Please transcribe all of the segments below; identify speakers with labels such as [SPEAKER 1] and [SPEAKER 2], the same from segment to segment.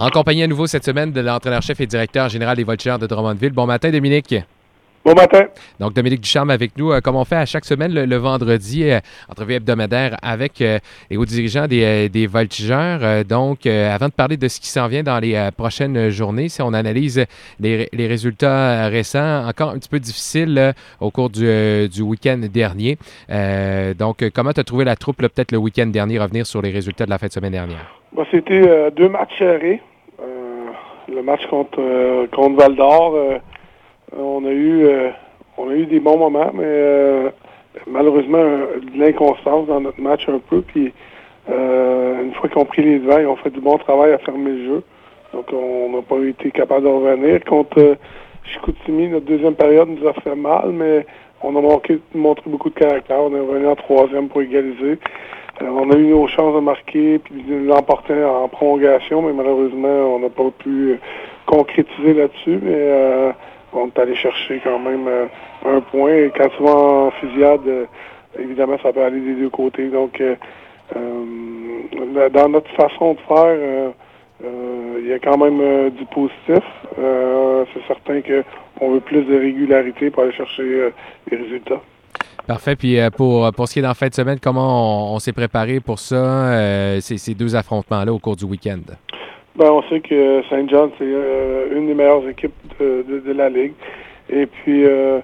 [SPEAKER 1] En compagnie à nouveau cette semaine de l'entraîneur-chef et directeur général des Voltigeurs de Drummondville. Bon matin, Dominique.
[SPEAKER 2] Bon matin.
[SPEAKER 1] Donc, Dominique Ducharme avec nous, euh, comme on fait à chaque semaine le, vendredi, euh, entrevue hebdomadaire avec euh, les hauts dirigeants des, des voltigeurs. donc, avant de parler de ce qui s'en vient dans les prochaines journées, si on analyse les, résultats récents, encore un petit peu difficile au cours du, du week-end dernier. donc, comment tu as trouvé la troupe, peut-être le week-end dernier, revenir sur les résultats de la fin de semaine dernière?
[SPEAKER 2] C'était deux matchs serrés. le match contre, contre Val d'Or on a eu euh, on a eu des bons moments, mais euh, malheureusement de l'inconstance dans notre match un peu. Puis euh, une fois qu'ils ont pris les devants, ils ont fait du bon travail à fermer le jeu. Donc on n'a pas été capable de revenir. Contre Chicoutimi, notre deuxième période nous a fait mal, mais on a manqué, montré beaucoup de caractère. On est revenu en troisième pour égaliser. on a eu nos chances de marquer puis de l'emporter en prolongation, mais malheureusement, on n'a pas pu concrétiser là-dessus. Mais on est allé chercher quand même euh, un point. Et quand tu vas en fusillade, euh, évidemment, ça peut aller des deux côtés. Donc, euh, dans notre façon de faire, il y a quand même du positif. C'est certain qu'on veut plus de régularité pour aller chercher les résultats.
[SPEAKER 1] Parfait. Puis pour, pour ce qui est d'en fin de semaine, comment on, s'est préparé pour ça, ces deux affrontements-là au cours du week-end?
[SPEAKER 2] Ben, on sait que Saint John, c'est euh, une des meilleures équipes de, la Ligue. Et puis, euh,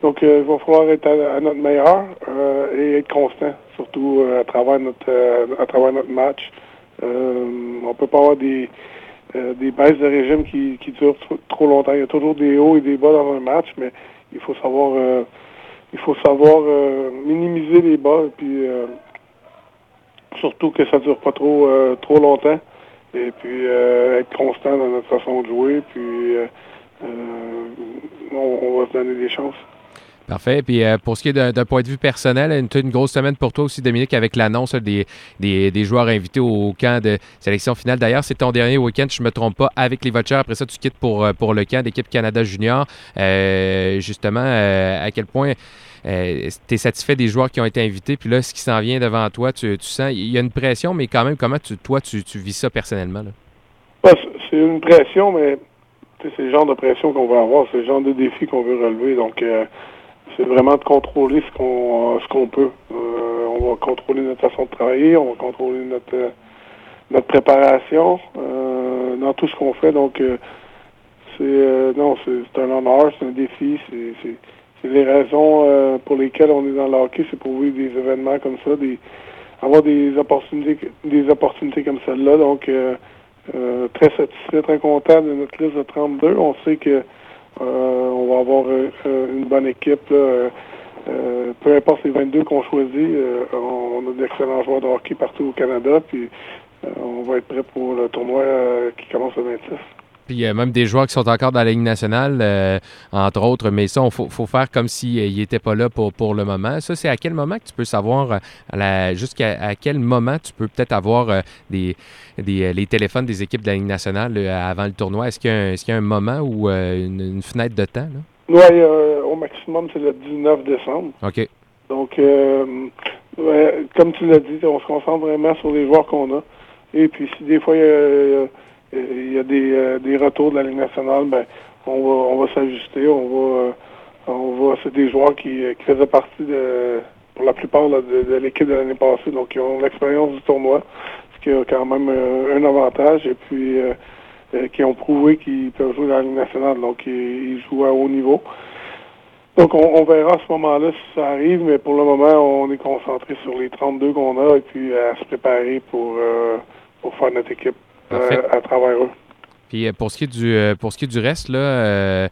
[SPEAKER 2] donc, euh, il va falloir être à, notre meilleur et être constant, surtout à travers notre à travers notre match. On peut pas avoir des, des baisses de régime qui, qui durent trop, longtemps. Il y a toujours des hauts et des bas dans un match, mais il faut savoir il faut savoir minimiser les bas et puis surtout que ça dure pas trop trop longtemps et puis euh, être constant dans notre façon de jouer, puis euh, euh, on, va se donner des chances.
[SPEAKER 1] Parfait. Puis pour ce qui est d'un point de vue personnel, une, une, grosse semaine pour toi aussi, Dominique, avec l'annonce des, des, joueurs invités au camp de sélection finale. D'ailleurs, c'est ton dernier week-end, je ne me trompe pas, avec les Vultures. Après ça, tu quittes pour, pour le camp d'équipe Canada Junior. justement, à quel point euh, tu es satisfait des joueurs qui ont été invités, puis là, ce qui s'en vient devant toi, tu, sens, il y a une pression, mais quand même, comment tu, toi, tu, vis ça personnellement?
[SPEAKER 2] c'est une pression, mais c'est le genre de pression qu'on veut avoir, c'est le genre de défi qu'on veut relever. Donc, euh, c'est vraiment de contrôler ce qu'on ce qu'on peut. Euh, on va contrôler notre façon de travailler, on va contrôler notre notre préparation dans tout ce qu'on fait. Donc, c'est non, c'est un honneur, c'est un défi, c'est les raisons euh, pour lesquelles on est dans le hockey, c'est pour vivre des événements comme ça, des, avoir des opportunités, des opportunités comme celle-là. Donc, euh, euh, très satisfait, très content de notre liste de 32. On sait que on va avoir une bonne équipe. peu importe les 22 qu'on choisit, on a d'excellents joueurs de hockey partout au Canada. Puis, on va être prêt pour le tournoi qui commence le 26.
[SPEAKER 1] Puis il y a même des joueurs qui sont encore dans la Ligue nationale, euh, entre autres, mais ça, il faut, faire comme s'ils euh, n'étaient pas là pour, pour le moment. Ça, c'est à quel moment que tu peux savoir, euh, jusqu'à à quel moment tu peux peut-être avoir des, des, les téléphones des équipes de la Ligue nationale avant le tournoi? Est-ce qu'il y, a un moment ou une, fenêtre de temps?
[SPEAKER 2] Oui, au maximum, c'est le 19 décembre.
[SPEAKER 1] OK.
[SPEAKER 2] Donc, comme tu l'as dit, on se concentre vraiment sur les joueurs qu'on a. Et puis, si des fois, il y a il y a des, euh, des retours de la Ligue nationale, ben, on va, on va s'ajuster, on va, euh, on va, c'est des joueurs qui, qui faisaient partie de, pour la plupart de, l'équipe de l'année passée, donc ils ont l'expérience du tournoi, ce qui a quand même euh, un avantage, et puis qui ont prouvé qu'ils peuvent jouer dans la Ligue nationale, donc ils, jouent à haut niveau. Donc on, verra à ce moment-là si ça arrive, mais pour le moment, on est concentré sur les 32 qu'on a et puis à se préparer pour, pour faire notre équipe. Euh, à travers eux.
[SPEAKER 1] Puis euh, pour ce qui est du euh, pour ce qui est du reste là,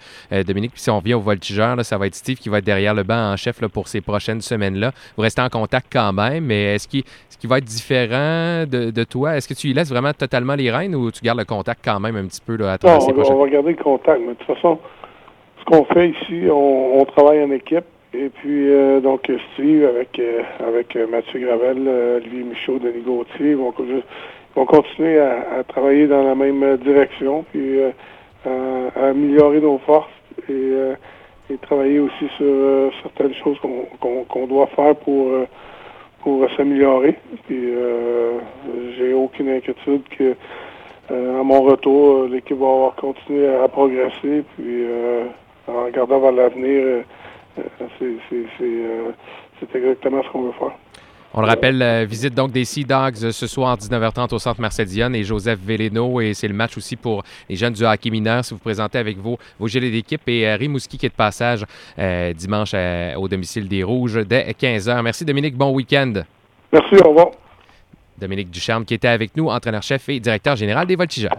[SPEAKER 1] Dominique, puis si on revient au voltigeur, ça va être Steve qui va être derrière le banc en chef là, pour ces prochaines semaines là. Vous restez en contact quand même, mais est-ce qu'il qui va être différent de, toi? Est-ce que tu y laisses vraiment totalement les rênes ou tu gardes le contact quand même un petit peu là, à travers
[SPEAKER 2] ces prochaines... on va garder le contact, mais de toute façon, ce qu'on fait ici, on, travaille en équipe. Et puis donc Steve avec avec Mathieu Gravel, Olivier Michaud, Denis Gauthier vont juste vont continuer à, travailler dans la même direction, puis euh, à, améliorer nos forces et, euh, travailler aussi sur euh, certaines choses qu'on doit faire pour pour s'améliorer. Puis j'ai aucune inquiétude que à mon retour, l'équipe va avoir continué à progresser. Puis en regardant vers l'avenir, c'est exactement ce qu'on veut faire.
[SPEAKER 1] On le rappelle, la visite donc des Sea Dogs ce soir 19h30 au Centre Marcel Dionne et Joseph Veleno. Et c'est le match aussi pour les jeunes du hockey mineur. Si vous présentez avec vos, vos gilets d'équipe et euh, Rimouski qui est de passage euh, dimanche euh, au domicile des Rouges dès 15h. Merci Dominique, bon week-end.
[SPEAKER 2] Merci, au revoir.
[SPEAKER 1] Dominique Ducharme qui était avec nous, entraîneur-chef et directeur général des Voltigeurs.